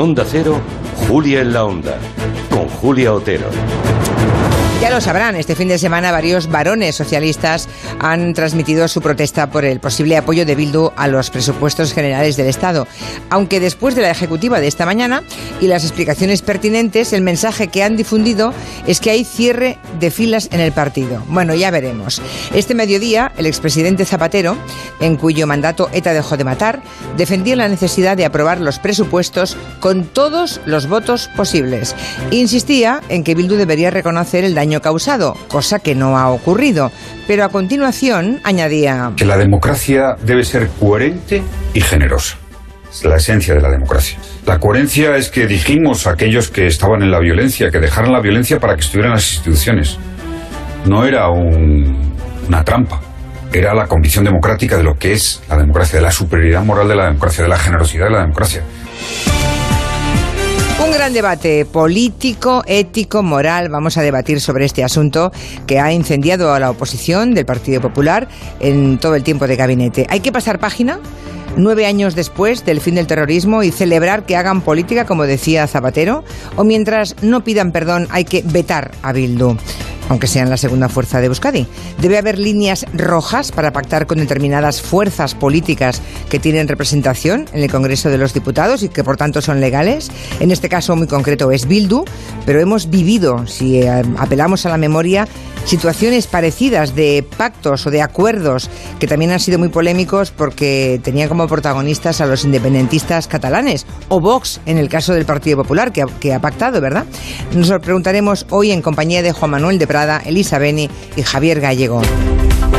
Onda Cero, Julia en la Onda, con Julia Otero. Ya lo sabrán, este fin de semana varios varones socialistas han transmitido su protesta por el posible apoyo de Bildu a los presupuestos generales del Estado. Aunque después de la ejecutiva de esta mañana y las explicaciones pertinentes, el mensaje que han difundido es que hay cierre de filas en el partido. Bueno, ya veremos. Este mediodía, el expresidente Zapatero, en cuyo mandato ETA dejó de matar, defendía la necesidad de aprobar los presupuestos con todos los votos posibles. Insistía en que Bildu debería reconocer el daño causado, cosa que no ha ocurrido. Pero a continuación añadía... Que la democracia debe ser coherente y generosa. La esencia de la democracia. La coherencia es que dijimos a aquellos que estaban en la violencia, que dejaran la violencia para que estuvieran las instituciones. No era una trampa, era la convicción democrática de lo que es la democracia, de la superioridad moral de la democracia, de la generosidad de la democracia. Un gran debate político, ético, moral. Vamos a debatir sobre este asunto que ha incendiado a la oposición del Partido Popular en todo el tiempo de gabinete. ¿Hay que pasar página? Nueve años después del fin del terrorismo y celebrar que hagan política, como decía Zapatero, o mientras no pidan perdón hay que vetar a Bildu aunque sean la segunda fuerza de Euskadi. Debe haber líneas rojas para pactar con determinadas fuerzas políticas que tienen representación en el Congreso de los Diputados y que por tanto son legales. En este caso muy concreto es Bildu, pero hemos vivido, si eh, apelamos a la memoria, situaciones parecidas de pactos o de acuerdos que también han sido muy polémicos porque tenían como protagonistas a los independentistas catalanes o Vox en el caso del Partido Popular que ha, que ha pactado, ¿verdad? Nos lo preguntaremos hoy en compañía de Juan Manuel de Prada, Elisa Beni y Javier Gallego.